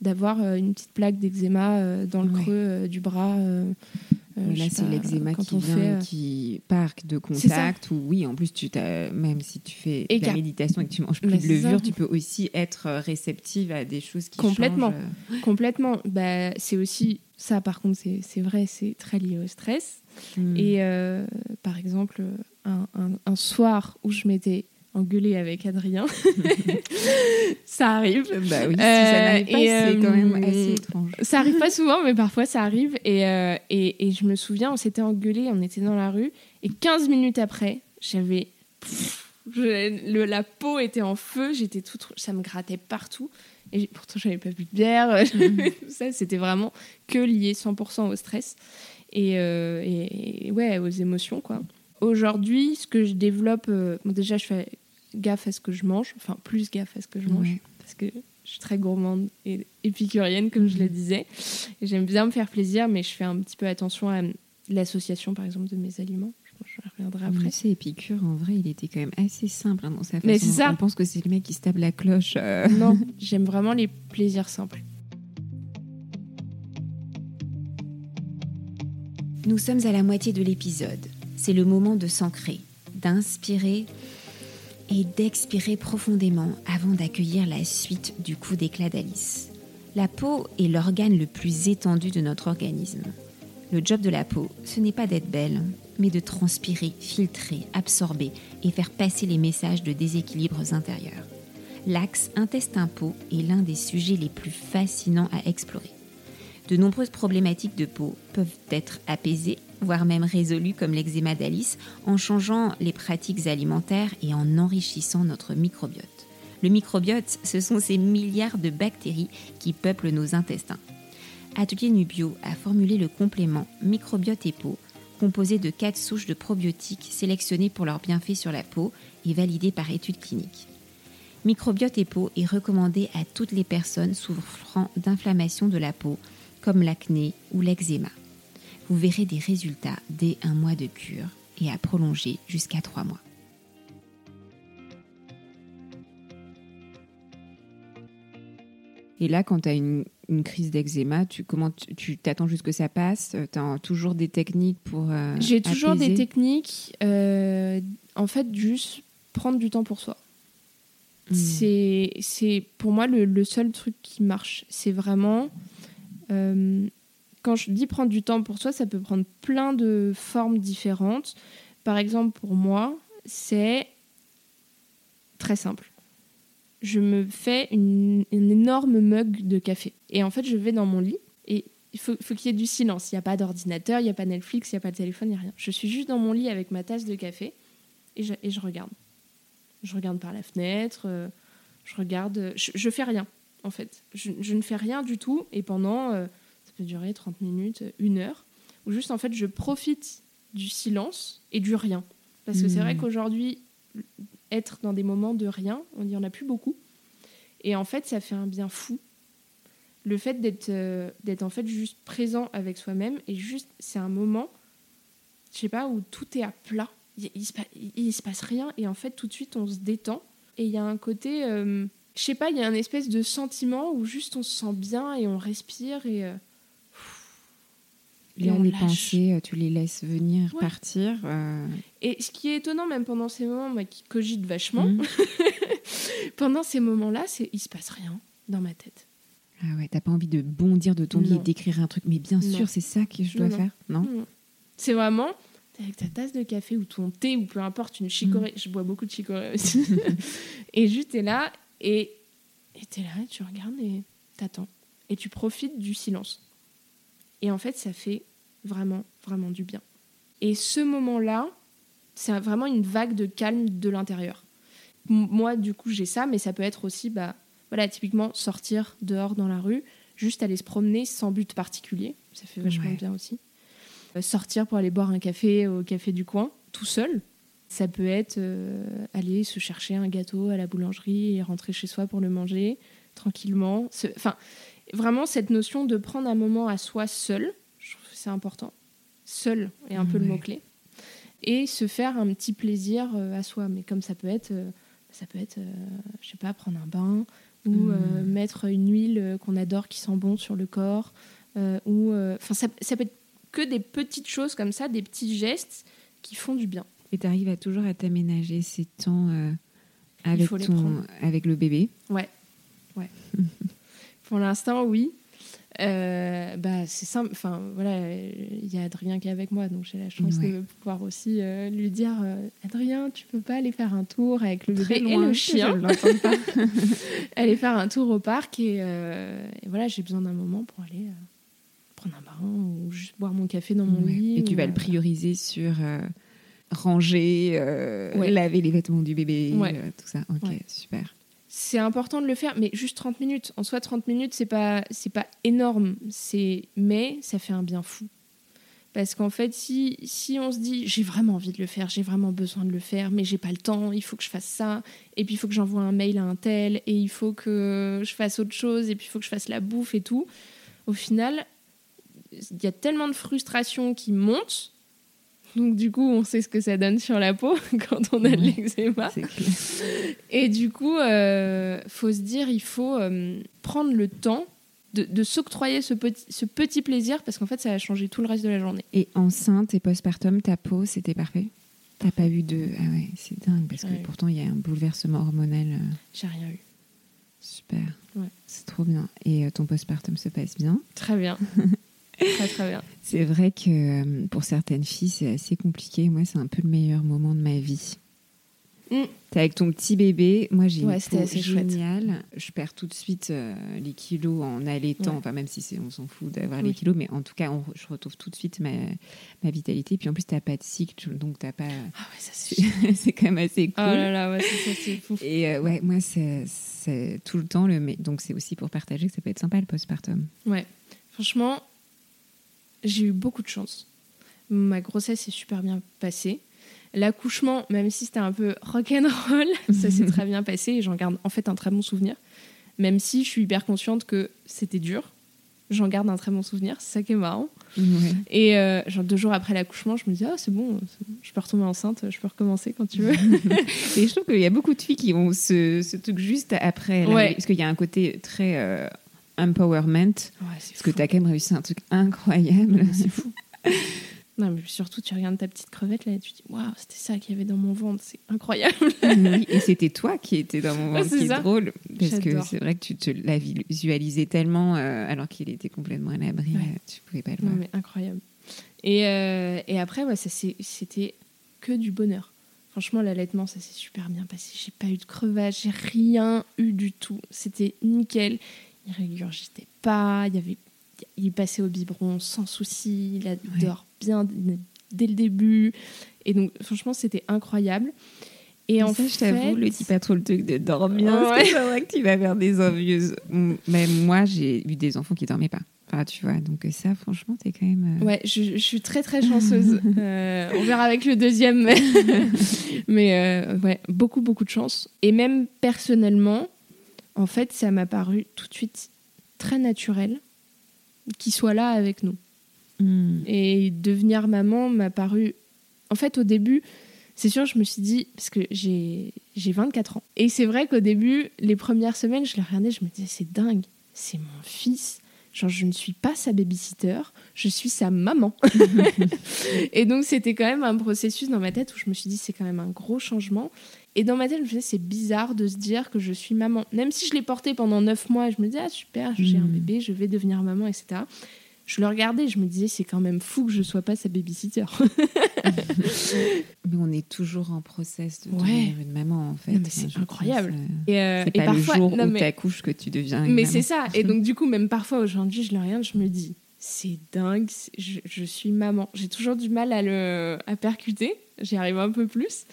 Speaker 2: d'avoir euh, une petite plaque d'eczéma euh, dans le
Speaker 1: Ouais.
Speaker 2: creux euh, du bras. euh,
Speaker 1: là, c'est l'eczéma qui
Speaker 2: on
Speaker 1: vient,
Speaker 2: fait, euh,
Speaker 1: qui part de contact. Ou oui, en plus, tu même si tu fais
Speaker 2: Et
Speaker 1: de la méditation et que tu manges plus
Speaker 2: Bah,
Speaker 1: de
Speaker 2: ça.
Speaker 1: levure, tu peux aussi être réceptive à des choses qui
Speaker 2: Complètement.
Speaker 1: changent.
Speaker 2: Complètement. Bah, c'est aussi ça, par contre, c'est vrai, c'est très lié au stress.
Speaker 1: Hmm.
Speaker 2: Et euh, par exemple, un, un- un soir où je m'étais engueulée avec Adrien, *laughs* ça arrive.
Speaker 1: Bah oui, si
Speaker 2: Euh,
Speaker 1: ça n'arrive pas,
Speaker 2: et,
Speaker 1: c'est quand même
Speaker 2: euh,
Speaker 1: assez étrange.
Speaker 2: Ça arrive pas souvent, mais parfois ça arrive. Et, euh, et, et je me souviens, on s'était engueulé, on était dans la rue, et 15 minutes après, j'avais. pff, je- le- la peau était en feu, j'étais tout, ça me grattait partout. Et pourtant, j'avais pas bu de bière. tout *laughs* ça, c'était vraiment que lié 100% au stress et, euh, et- ouais, aux émotions, quoi. Aujourd'hui, ce que je développe, euh, bon, déjà, je fais gaffe à ce que je mange, enfin, plus gaffe à ce que je mange
Speaker 1: Ouais.
Speaker 2: parce que Je suis très gourmande et épicurienne, comme je le disais. Et J'aime bien me faire plaisir, mais je fais un petit peu attention à l'association, par exemple, de mes aliments. Je reviendrai après.
Speaker 1: Sais, Épicure, en vrai, il était quand même assez simple hein, dans sa façon.
Speaker 2: Mais c'est ça.
Speaker 1: On pense que c'est le mec qui se tape la cloche. euh.
Speaker 2: Non, *laughs* j'aime vraiment les plaisirs simples.
Speaker 1: Nous sommes à la moitié de l'épisode. C'est le moment de s'ancrer, d'inspirer et d'expirer profondément avant d'accueillir la suite du coup d'éclat d'Alice. La peau est l'organe le plus étendu de notre organisme. Le job de la peau, ce n'est pas d'être belle, mais de transpirer, filtrer, absorber et faire passer les messages de déséquilibres intérieurs. L'axe intestin-peau est l'un des sujets les plus fascinants à explorer. De nombreuses problématiques de peau peuvent être apaisées, voire même résolues comme l'eczéma d'Alice, en changeant les pratiques alimentaires et en enrichissant notre microbiote. Le microbiote, ce sont ces milliards de bactéries qui peuplent nos intestins. Atelier Nubio a formulé le complément Microbiote et peau, composé de quatre souches de probiotiques sélectionnées pour leurs bienfaits sur la peau et validées par études cliniques. Microbiote et peau est recommandé à toutes les personnes souffrant d'inflammation de la peau, comme l'acné ou l'eczéma. Vous verrez des résultats dès un mois de cure et à prolonger jusqu'à trois mois. Et là, quand tu as une, une crise d'eczéma, tu comment tu- t'attends juste que ça passe? Tu as toujours des techniques pour. euh,
Speaker 2: J'ai toujours des techniques. euh, en fait, juste prendre du temps pour soi.
Speaker 1: Mm.
Speaker 2: C'est, c'est pour moi le, le seul truc qui marche. C'est vraiment. Euh, quand je dis prendre du temps pour soi, ça peut prendre plein de formes différentes. Par exemple, pour moi, c'est très simple. Je me fais une, énorme mug de café. Et en fait, je vais dans mon lit et il faut, qu'il y ait du silence. Il n'y a pas d'ordinateur, il n'y a pas Netflix, il n'y a pas de téléphone, il n'y a rien. Je suis juste dans mon lit avec ma tasse de café et je, et je regarde. Je regarde par la fenêtre, euh, je regarde. Je, je fais rien, en fait. Je, je ne fais rien du tout et pendant, euh, ça peut durer 30 minutes, une heure, où juste, en fait, je profite du silence et du rien. Parce que c'est vrai qu'aujourd'hui, être dans des moments de rien, on n'y en a plus beaucoup. Et en fait, ça fait un bien fou. Le fait d'être euh, d'être en fait juste présent avec soi-même et juste, c'est un moment, je sais pas, où tout est à plat. Il, il se, pa- il- il se passe rien et en fait, tout de suite, on se détend. Et il y a un côté, euh, je sais pas, il y a un espèce de sentiment où juste on se sent bien et on respire et. euh, et
Speaker 1: Là,
Speaker 2: on
Speaker 1: les
Speaker 2: lâche.
Speaker 1: pensées, euh, tu les laisses venir
Speaker 2: Ouais.
Speaker 1: partir. euh,
Speaker 2: Et ce qui est étonnant, même pendant ces moments, moi qui cogite vachement,
Speaker 1: mhm. *laughs*
Speaker 2: pendant ces moments-là, c'est il se passe rien dans ma tête.
Speaker 1: Ah ouais, t'as pas envie de bondir de ton lit et d'écrire un truc, mais bien
Speaker 2: Non.
Speaker 1: sûr, c'est ça que je dois
Speaker 2: non.
Speaker 1: faire, non?
Speaker 2: Mm. C'est vraiment avec ta tasse de café ou ton thé ou peu importe, une chicorée. Je bois beaucoup de chicorée aussi. *laughs* et juste t'es là et et t'es là tu regardes et t'attends et tu profites du silence. Et en fait, ça fait vraiment vraiment du bien. Et ce moment-là, c'est vraiment une vague de calme de l'intérieur. Moi, du coup, j'ai ça, mais ça peut être aussi, bah, voilà, typiquement sortir dehors dans la rue, juste aller se promener sans but particulier. Ça fait vachement
Speaker 1: Ouais.
Speaker 2: bien aussi. Euh, sortir pour aller boire un café au café du coin, tout seul. Ça peut être euh, aller se chercher un gâteau à la boulangerie et rentrer chez soi pour le manger tranquillement. Enfin, vraiment cette notion de prendre un moment à soi seul, je trouve que c'est important. Seul est un peu le
Speaker 1: Ouais.
Speaker 2: mot clé. Et se faire un petit plaisir euh, à soi. Mais comme ça peut être, euh, ça peut être, je sais pas, prendre un bain ou
Speaker 1: Mhm.
Speaker 2: mettre une huile qu'on adore qui sent bon sur le corps. ou, enfin, ça, ça peut être que des petites choses comme ça, des petits gestes qui font du bien.
Speaker 1: Et t'arrives à toujours à t'aménager ces temps euh, avec, ton, avec le bébé.
Speaker 2: Ouais, ouais. *laughs* Pour l'instant, oui. Euh, bah, c'est simple. Enfin, voilà, il y a Adrien qui est avec moi, donc j'ai la chance
Speaker 1: Ouais.
Speaker 2: de pouvoir aussi euh, lui dire Adrien, tu peux pas aller faire un tour avec le bébé et le chien
Speaker 1: pas. *laughs*
Speaker 2: aller faire un tour au parc et, et voilà, j'ai besoin d'un moment pour aller prendre un bain ou juste boire mon café dans mon
Speaker 1: Ouais.
Speaker 2: lit.
Speaker 1: Et tu vas le prioriser sur ranger, euh,
Speaker 2: Ouais.
Speaker 1: laver les vêtements du bébé,
Speaker 2: Ouais.
Speaker 1: euh, tout ça. Ok,
Speaker 2: Ouais.
Speaker 1: super.
Speaker 2: C'est important de le faire, mais juste 30 minutes. En soi, 30 minutes, c'est pas, c'est pas énorme, c'est, mais ça fait un bien fou. Parce qu'en fait, si, si on se dit j'ai vraiment envie de le faire, j'ai vraiment besoin de le faire, mais j'ai pas le temps, il faut que je fasse ça, et puis il faut que j'envoie un mail à un tel, et il faut que je fasse autre chose, et puis il faut que je fasse la bouffe et tout, au final, il y a tellement de frustration qui monte. Donc du coup, on sait ce que ça donne sur la peau *laughs* quand on a de l'eczéma. Et du coup, euh, faut se dire, il faut euh, prendre le temps de, de s'octroyer ce petit, ce petit plaisir parce qu'en fait, ça va changer tout le reste de la journée.
Speaker 1: Et enceinte et postpartum, ta peau, c'était parfait? T'as pas eu de... Ah ouais, c'est dingue, parce que
Speaker 2: Ouais.
Speaker 1: pourtant, il y a un bouleversement hormonal euh,
Speaker 2: J'ai rien eu.
Speaker 1: super.
Speaker 2: Ouais.
Speaker 1: C'est trop bien. Et euh, ton postpartum se passe bien?
Speaker 2: Très bien. *laughs* très très bien.
Speaker 1: C'est vrai que euh, pour certaines filles, c'est assez compliqué. Moi, c'est un peu le meilleur moment de ma vie.
Speaker 2: Mm.
Speaker 1: T'es avec ton petit bébé. Moi, j'ai
Speaker 2: Ouais,
Speaker 1: une
Speaker 2: assez chouette.
Speaker 1: géniale. Je perds tout de suite euh, les kilos en allaitant.
Speaker 2: Ouais.
Speaker 1: Enfin, même si on s'en fout d'avoir
Speaker 2: Oui.
Speaker 1: les kilos, mais en tout cas, on- je retrouve tout de suite ma, ma vitalité. Puis en plus, t'as pas de cycle, donc t'as pas.
Speaker 2: Ah ouais, ça c'est. *laughs*
Speaker 1: Quand même assez
Speaker 2: Oh
Speaker 1: cool.
Speaker 2: là là, ouais, c'est fou.
Speaker 1: Et euh, ouais, moi, c'est, tout le temps le. Donc, c'est aussi pour partager que ça peut être sympa le postpartum.
Speaker 2: Ouais. Franchement, j'ai eu beaucoup de chance. Ma grossesse s'est super bien passée. L'accouchement, même si c'était un peu rock'n'roll, *laughs* ça s'est très bien passé et j'en garde en fait un très bon souvenir. Même si je suis hyper consciente que c'était dur, j'en garde un très bon souvenir. C'est ça qui est marrant.
Speaker 1: Ouais.
Speaker 2: Et euh, genre deux jours après l'accouchement, je me dis ah c'est bon, je peux retomber enceinte, je peux recommencer quand tu veux. *laughs*
Speaker 1: Et je trouve qu'il y a beaucoup de filles qui ont ce, ce truc juste après.
Speaker 2: Ouais.
Speaker 1: Parce qu'il y a un côté très euh, empowerment.
Speaker 2: Ouais,
Speaker 1: Parce que tu as quand même réussi un truc incroyable.
Speaker 2: C'est fou. *laughs* Non, mais surtout, tu regardes ta petite crevette là et tu te dis waouh, c'était ça qu'il y avait dans mon ventre, c'est incroyable. *laughs*
Speaker 1: Oui, et c'était toi qui étais dans mon
Speaker 2: Ouais,
Speaker 1: ventre,
Speaker 2: c'est
Speaker 1: qui est drôle. Parce que c'est vrai que tu te l'as visualisé tellement, euh, alors qu'il était complètement à l'abri,
Speaker 2: Ouais.
Speaker 1: euh, tu pouvais pas le
Speaker 2: Non,
Speaker 1: voir.
Speaker 2: mais incroyable. Et, euh, et après, ouais, c'était que du bonheur. Franchement, l'allaitement, ça s'est super bien passé. J'ai pas eu de crevage, j'ai rien eu du tout. C'était nickel. Il régurgitait pas, il y avait, il passait au biberon sans souci, il a- il
Speaker 1: Ouais.
Speaker 2: dort bien dès le début. Et donc, franchement, c'était incroyable. Et en
Speaker 1: ça, je t'avoue,
Speaker 2: fait-
Speaker 1: le dis pas trop le truc de dormir.
Speaker 2: Ouais.
Speaker 1: c'est vrai que tu vas vers des envieuses. Même moi, j'ai eu des enfants qui dormaient pas. Enfin, tu vois, donc ça, franchement, t'es quand même. euh,
Speaker 2: Ouais, je, je suis très très chanceuse. *laughs* Euh, on verra avec le deuxième. Mais, *laughs* mais, euh, ouais, beaucoup beaucoup de chance. Et même personnellement, en fait, ça m'a paru tout de suite très naturel qu'il soit là avec nous.
Speaker 1: mm.
Speaker 2: Et devenir maman m'a paru... En fait, au début, c'est sûr, je me suis dit... Parce que j'ai j'ai 24 ans. Et c'est vrai qu'au début, les premières semaines, je le regardais, je me disais, c'est dingue. C'est mon fils. Genre, je ne suis pas sa babysitter, je suis sa maman. *laughs* et donc, c'était quand même un processus dans ma tête où je me suis dit, c'est quand même un gros changement. Et dans ma tête, je me disais, c'est bizarre de se dire que je suis maman. Même si je l'ai porté pendant 9 mois, et je me disais, ah super, j'ai un
Speaker 1: Mhm.
Speaker 2: bébé, je vais devenir maman, etc. Je le regardais, je me disais, c'est quand même fou que je sois pas sa babysitter. *laughs*
Speaker 1: Mais on est toujours en process de
Speaker 2: Ouais.
Speaker 1: devenir une maman, en fait.
Speaker 2: Non, mais c'est incroyable.
Speaker 1: euh,
Speaker 2: Et, euh,
Speaker 1: C'est
Speaker 2: et
Speaker 1: pas
Speaker 2: parfois,
Speaker 1: le jour
Speaker 2: non,
Speaker 1: où
Speaker 2: mais-
Speaker 1: t'accouches que tu deviens une
Speaker 2: Mais c'est ça. Et *laughs* donc, du coup, même parfois aujourd'hui, je le regarde, je me dis, c'est dingue, je, je suis maman. J'ai toujours du mal à le à percuter. J'y arrive un peu plus.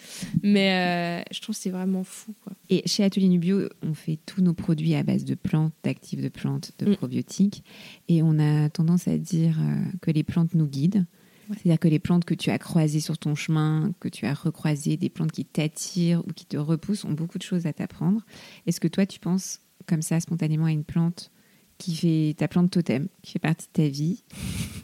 Speaker 2: Mais euh, je trouve que c'est vraiment fou. Quoi.
Speaker 1: Et chez Atelier Nubio, on fait tous nos produits à base de plantes, d'actifs de plantes, de
Speaker 2: Mm.
Speaker 1: probiotiques. Et on a tendance à dire euh, que les plantes nous guident.
Speaker 2: Ouais.
Speaker 1: C'est-à-dire que les plantes que tu as croisées sur ton chemin, que tu as recroisées, des plantes qui t'attirent ou qui te repoussent, ont beaucoup de choses à t'apprendre. Est-ce que toi, tu penses comme ça spontanément à une plante qui fait ta plante totem, qui fait partie de ta vie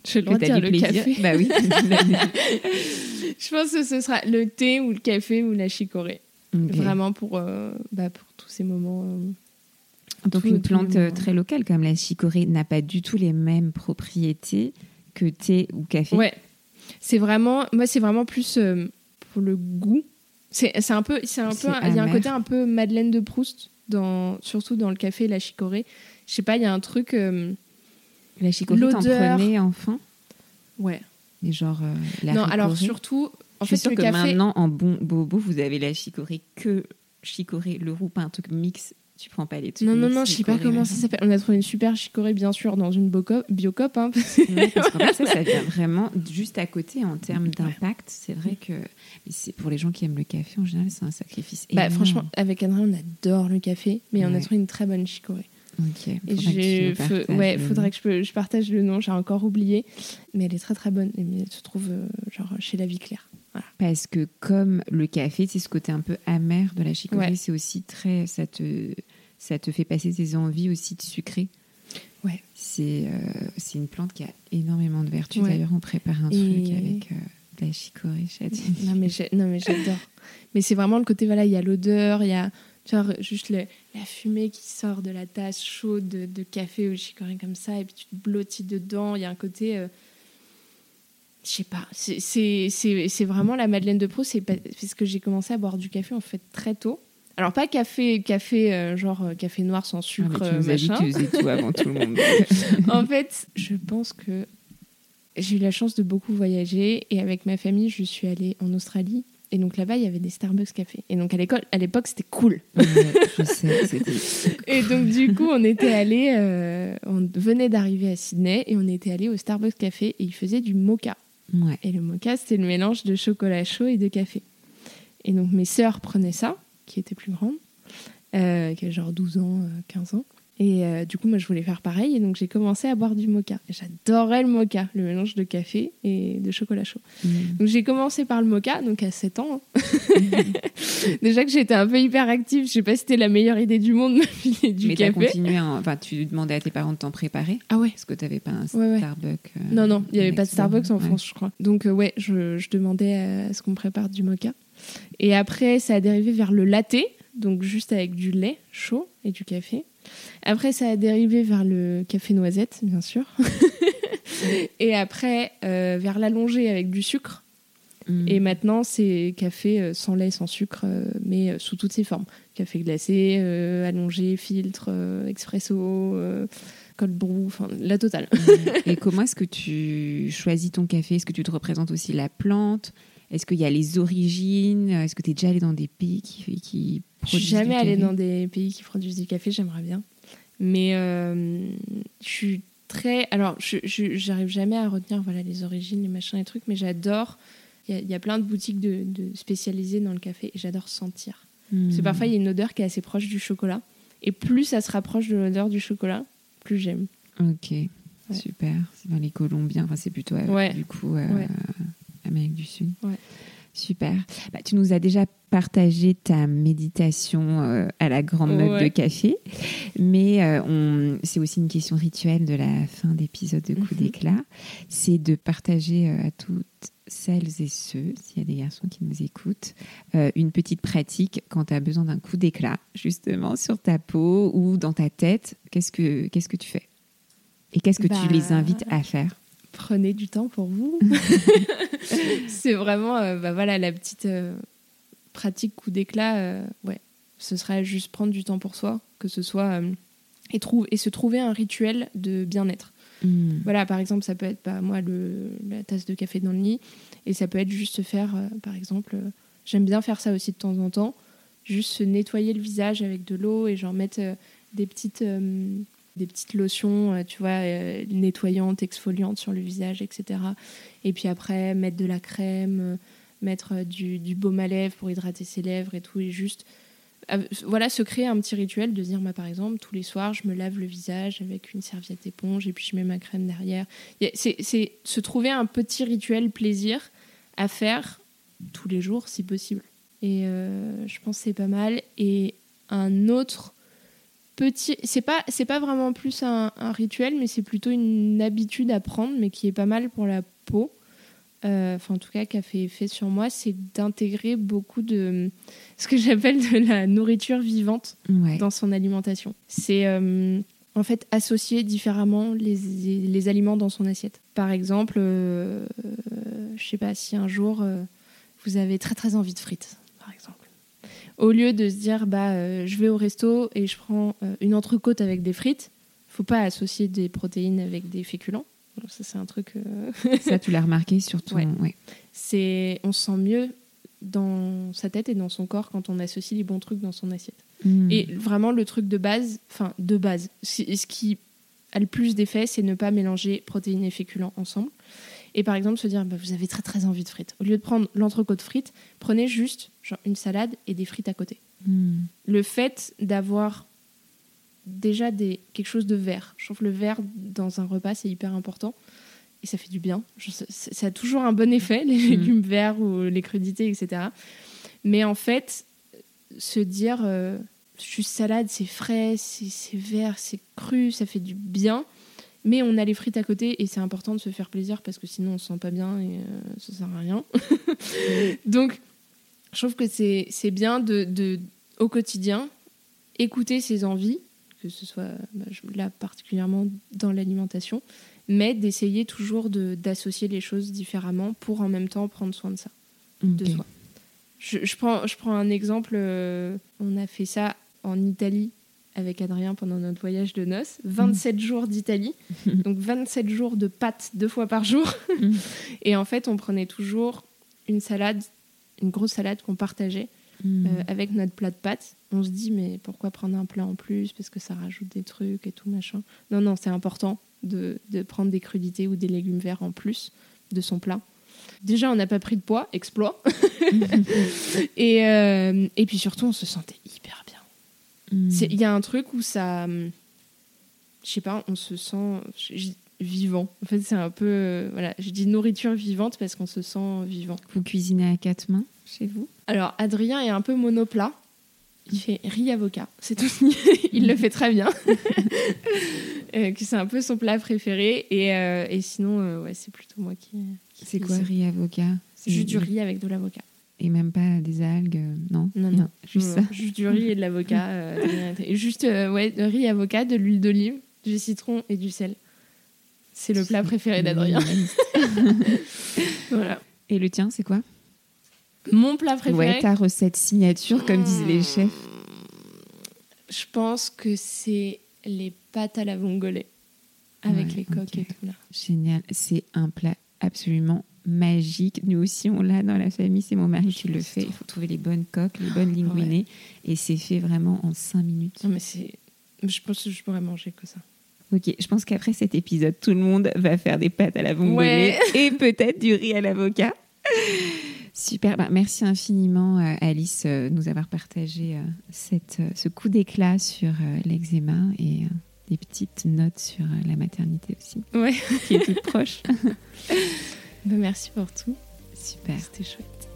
Speaker 2: Je
Speaker 1: t'as
Speaker 2: dire, le
Speaker 1: plaisir
Speaker 2: café.
Speaker 1: Bah oui. *laughs*
Speaker 2: Je pense que ce sera le thé ou le café ou la chicorée. Vraiment pour, euh, bah, pour tous ces moments. euh,
Speaker 1: Donc
Speaker 2: Tout-
Speaker 1: une plante euh, très locale comme la chicorée n'a pas du tout les mêmes propriétés que thé ou café.
Speaker 2: Ouais. C'est vraiment, moi, c'est vraiment plus euh, pour le goût. C'est un peu, c'est un peu,
Speaker 1: C'est
Speaker 2: il y a un côté un peu Madeleine de Proust dans, surtout dans le café et la chicorée. Je sais pas, il y a un truc, euh,
Speaker 1: La chicorée, t'en prenais enfant?
Speaker 2: Ouais.
Speaker 1: Et genre euh, la
Speaker 2: non, alors surtout, en
Speaker 1: Je
Speaker 2: fait,
Speaker 1: sûre
Speaker 2: le
Speaker 1: que
Speaker 2: café.
Speaker 1: maintenant, en bon bobo, vous avez la chicorée que chicorée, le roux, pas un truc mix. Tu prends pas les trucs
Speaker 2: Non, non,
Speaker 1: mix
Speaker 2: non, je sais pas comment ça s'appelle. On a trouvé une super chicorée, bien sûr, dans une boco- biocop. Hein,
Speaker 1: Ouais, parce qu'en fait, ça, ça vient vraiment juste à côté en termes d'impact. C'est vrai que c'est pour les gens qui aiment le café, en général, c'est un sacrifice.
Speaker 2: bah,
Speaker 1: énorme.
Speaker 2: franchement, avec André, on adore le café, mais on a trouvé une très bonne chicorée.
Speaker 1: Ok.
Speaker 2: Et
Speaker 1: faudrait que
Speaker 2: faut- ouais, faudrait je, partage le nom, j'ai encore oublié. Mais elle est très très bonne. Elle se trouve euh, genre chez La Vie Claire.
Speaker 1: Parce que comme le café, c'est ce côté un peu amer de la chicorée,
Speaker 2: Ouais.
Speaker 1: c'est aussi très, ça te, ça te fait passer tes envies aussi de sucré.
Speaker 2: Ouais.
Speaker 1: C'est, euh, c'est une plante qui a énormément de vertus.
Speaker 2: Ouais.
Speaker 1: D'ailleurs, on prépare un
Speaker 2: Et-
Speaker 1: truc avec euh, de la chicorée.
Speaker 2: Non mais non mais j'adore. mais c'est vraiment le côté voilà, il y a l'odeur, il y a genre juste le- la fumée qui sort de la tasse chaude de, de café ou chicorée comme ça et puis tu te blottis dedans, il y a un côté euh, je sais pas, c'est- vraiment la Madeleine de Proust, c'est parce que j'ai commencé à boire du café en fait très tôt. Alors pas café café euh, genre euh, café noir sans
Speaker 1: Ah,
Speaker 2: sucre
Speaker 1: mais tu nous as dit
Speaker 2: machin.
Speaker 1: que tu faisais tout avant tout le monde. *laughs*
Speaker 2: en fait, je pense que j'ai eu la chance de beaucoup voyager et avec ma famille, je suis allée en Australie. Et donc là-bas, il y avait des Starbucks café. Et donc à l'école, à l'époque, c'était cool.
Speaker 1: Ouais, je sais, c'était. *laughs*
Speaker 2: Et donc du coup, on était allé, on venait d'arriver à Sydney et on était allé au Starbucks café et ils faisaient du mocha.
Speaker 1: Ouais.
Speaker 2: Et le mocha, c'était le mélange de chocolat chaud et de café. Et donc mes sœurs prenaient ça, qui étaient plus grandes, euh, qui avaient genre 12 ans, euh, 15 ans. Et euh, du coup, moi, je voulais faire pareil. Et donc, j'ai commencé à boire du mocha. J'adorais le mocha, le mélange de café et de chocolat chaud.
Speaker 1: Mm.
Speaker 2: Donc, j'ai commencé par le mocha, donc à 7 ans. hein. *laughs* Déjà que j'étais un peu hyper active. Je sais pas si c'était la meilleure idée du monde filer du
Speaker 1: Mais
Speaker 2: café.
Speaker 1: continué, en- enfin, tu demandais à tes parents de t'en préparer
Speaker 2: Ah ouais
Speaker 1: parce que t'avais pas un
Speaker 2: Ouais, ouais.
Speaker 1: Starbucks. euh,
Speaker 2: Non, non, il n'y avait pas de Starbucks en.
Speaker 1: Ouais.
Speaker 2: France, je crois. Donc, euh, ouais, je, je demandais à ce qu'on me prépare du mocha. Et après, ça a dérivé vers le latte, donc juste avec du lait chaud et du café. Après, ça a dérivé vers le café noisette, bien sûr. *laughs* et après, euh, vers l'allongé avec du sucre.
Speaker 1: Mm.
Speaker 2: Et maintenant, c'est café euh, sans lait, sans sucre, euh, mais sous toutes ses formes. Café glacé, euh, allongé, filtre, euh, expresso, cold brew, enfin la totale. *laughs*
Speaker 1: Et comment est-ce que tu choisis ton café? Est-ce que tu te représentes aussi la plante? Est-ce qu'il y a les origines? Est-ce que tu es déjà allé dans des pays qui, qui
Speaker 2: Je suis jamais allée dans des pays qui produisent du café, j'aimerais bien. Mais euh, je suis très. Alors, je j'arrive jamais à retenir voilà, les origines, les machins, les trucs, mais j'adore. Il y, a- il y a plein de boutiques de, de spécialisées dans le café et j'adore sentir. Parce que
Speaker 1: Mm.
Speaker 2: parfois, il y a une odeur qui est assez proche du chocolat. Et plus ça se rapproche de l'odeur du chocolat, plus j'aime.
Speaker 1: Ok, super. C'est dans les Colombiens. Enfin, c'est plutôt euh,
Speaker 2: Ouais.
Speaker 1: du coup euh,
Speaker 2: Ouais.
Speaker 1: Amérique du Sud.
Speaker 2: Ouais.
Speaker 1: Super. Bah, tu nous as déjà partagé ta méditation euh, à la grande
Speaker 2: Ouais.
Speaker 1: de café, mais euh, c'est aussi une question rituelle de la fin d'épisode de Coup
Speaker 2: Mhm.
Speaker 1: d'éclat. C'est de partager euh, à toutes celles et ceux, s'il y a des garçons qui nous écoutent, une petite pratique quand tu as besoin d'un coup d'éclat, justement, sur ta peau ou dans ta tête. Qu'est-ce que, qu'est-ce que tu fais? Et qu'est-ce que
Speaker 2: Bah,
Speaker 1: tu les invites à faire?
Speaker 2: Prenez du temps pour vous. *laughs* c'est vraiment euh, bah voilà, la petite euh, pratique coup d'éclat. euh, ouais. Ce serait juste prendre du temps pour soi, que ce soit. et, trouve, et se trouver un rituel de bien-être.
Speaker 1: Hmm.
Speaker 2: Voilà, par exemple, ça peut être bah, moi le, la tasse de café dans le lit, et ça peut être juste faire, par exemple, j'aime bien faire ça aussi de temps en temps, juste se nettoyer le visage avec de l'eau et genre mettre des petites des petites lotions, euh, tu vois, euh, nettoyantes, exfoliantes sur le visage, etc. Et puis après mettre de la crème, euh, mettre du, du baume à lèvres pour hydrater ses lèvres et tout, et juste voilà, se créer un petit rituel de dire, par exemple, tous les soirs, je me lave le visage avec une serviette éponge et puis je mets ma crème derrière. C'est se trouver un petit rituel plaisir à faire tous les jours, si possible. Et je pense c'est pas mal. Et un autre petit, c'est pas c'est pas vraiment plus un, un rituel, mais c'est plutôt une habitude à prendre, mais qui est pas mal pour la peau. Euh, Enfin, en tout cas, qui a fait effet sur moi, c'est d'intégrer beaucoup de *laughs* ce que j'appelle de la nourriture vivante
Speaker 1: Ouais.
Speaker 2: dans son alimentation. C'est euh, en fait associer différemment les, les aliments dans son assiette. Par exemple, euh, je sais pas si un jour euh, vous avez très très envie de frites. Au lieu de se dire bah euh, je vais au resto et je prends euh, une entrecôte avec des frites, faut pas associer des protéines avec des féculents. Ça c'est un truc. euh, *laughs*
Speaker 1: Ça, tu l'as remarqué sur ton.
Speaker 2: Ouais.
Speaker 1: ouais.
Speaker 2: c'est on se sent mieux dans sa tête et dans son corps quand on associe les bons trucs dans son assiette.
Speaker 1: Hmm.
Speaker 2: Et vraiment, le truc de base, enfin, de base, ce qui a le plus d'effet, c'est ne pas mélanger protéines et féculents ensemble. Et par exemple, se dire, bah, vous avez très très envie de frites. Au lieu de prendre l'entrecôte frites, prenez juste genre, une salade et des frites à côté.
Speaker 1: Hmm.
Speaker 2: Le fait d'avoir déjà des, quelque chose de vert. Je trouve que le vert dans un repas, c'est hyper important. Et ça fait du bien. Je- ça, ça a toujours un bon effet, les
Speaker 1: Mm.
Speaker 2: légumes verts ou les crudités, etc. Mais en fait, se dire, euh, juste salade, c'est frais, c'est vert, c'est cru, ça fait du bien. Mais on a les frites à côté et c'est important de se faire plaisir parce que sinon on se sent pas bien et euh, ça sert à rien. *laughs* Donc, je trouve que c'est c'est bien de, de, au quotidien, écouter ses envies, que ce soit bah, là particulièrement dans l'alimentation, mais d'essayer toujours de- d'associer les choses différemment pour en même temps prendre soin de ça, de soi. Je, je prends, je prends un exemple, euh, on a fait ça en Italie avec Adrien pendant notre voyage de noces, 27 jours d'Italie, *laughs* donc 27 jours de pâtes deux fois par jour.
Speaker 1: Mm.
Speaker 2: Et en fait, on prenait toujours une salade, une grosse salade qu'on partageait
Speaker 1: Mm.
Speaker 2: euh, avec notre plat de pâtes. On se dit, mais pourquoi prendre un plat en plus Parce que ça rajoute des trucs et tout, machin. Non, non, c'est important de, de prendre des crudités ou des légumes verts en plus de son plat. Déjà, on n'a pas pris de poids, exploit. *laughs* *laughs* et, euh, et puis surtout, on se sentait hyper
Speaker 1: Mm.
Speaker 2: C'est- Il y a un truc où ça. hum, Je sais pas, on se sent vivant. En fait, c'est un peu. euh, voilà, je dis nourriture vivante parce qu'on se sent vivant.
Speaker 1: Vous cuisinez à quatre mains chez vous?
Speaker 2: Alors, Adrien est un peu monoplat. Il fait riz avocat. C'est tout. *laughs* Il le fait très bien. Euh, c'est un peu son plat préféré. Et, euh, et sinon, euh, ouais, c'est plutôt moi qui. qui
Speaker 1: C'est quoi riz avocat? C'est-
Speaker 2: Juste du riz avec de l'avocat.
Speaker 1: Et même pas des algues, euh, non
Speaker 2: Non, non.
Speaker 1: juste ça.
Speaker 2: Juste du riz et de l'avocat. *laughs* euh, et juste euh, ouais, de riz, avocat, de l'huile d'olive, du citron et du sel. C'est le plat préféré d'Adrien. *laughs* voilà.
Speaker 1: Et le tien, c'est quoi?
Speaker 2: Mon plat préféré.
Speaker 1: Ouais, ta recette signature, comme disent les chefs.
Speaker 2: Je pense que c'est les pâtes à la vongolais avec
Speaker 1: Ouais,
Speaker 2: les coques et tout là.
Speaker 1: Génial. C'est un plat absolument magique. Nous aussi, on l'a dans la famille. C'est mon mari qui le fait. Il faut trouver les bonnes coques, les bonnes linguinées. Et c'est fait vraiment en cinq minutes.
Speaker 2: Non mais c'est, je pense que je pourrais manger que ça.
Speaker 1: Ok, je pense qu'après cet épisode, tout le monde va faire des pâtes à la vongolais *laughs* et peut-être du riz à l'avocat. Super, Bah, merci infiniment euh, Alice euh, de nous avoir partagé euh, cette, ce coup d'éclat sur l'eczéma et des petites notes sur la maternité aussi,
Speaker 2: Ouais.
Speaker 1: qui est toute proche. *laughs* *laughs*
Speaker 2: Ben, merci pour tout.
Speaker 1: Super.
Speaker 2: C'était chouette.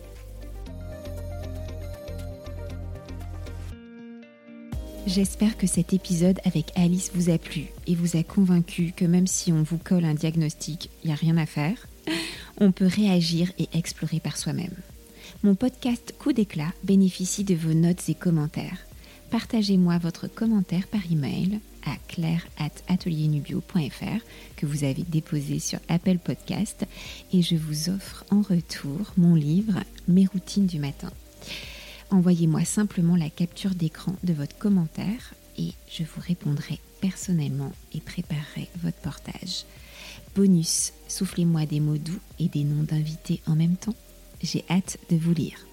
Speaker 1: J'espère que cet épisode avec Alice vous a plu et vous a convaincu que même si on vous colle un diagnostic, il n'y a rien à faire, *laughs* on peut réagir et explorer par soi-même. Mon podcast Coup d'éclat bénéficie de vos notes et commentaires. Partagez-moi votre commentaire par email à claire@atelierNubio.fr que vous avez déposé sur Apple Podcast et je vous offre en retour mon livre Mes routines du matin. Envoyez-moi simplement la capture d'écran de votre commentaire et je vous répondrai personnellement et préparerai votre portage. Bonus, soufflez-moi des mots doux et des noms d'invités en même temps. J'ai hâte de vous lire.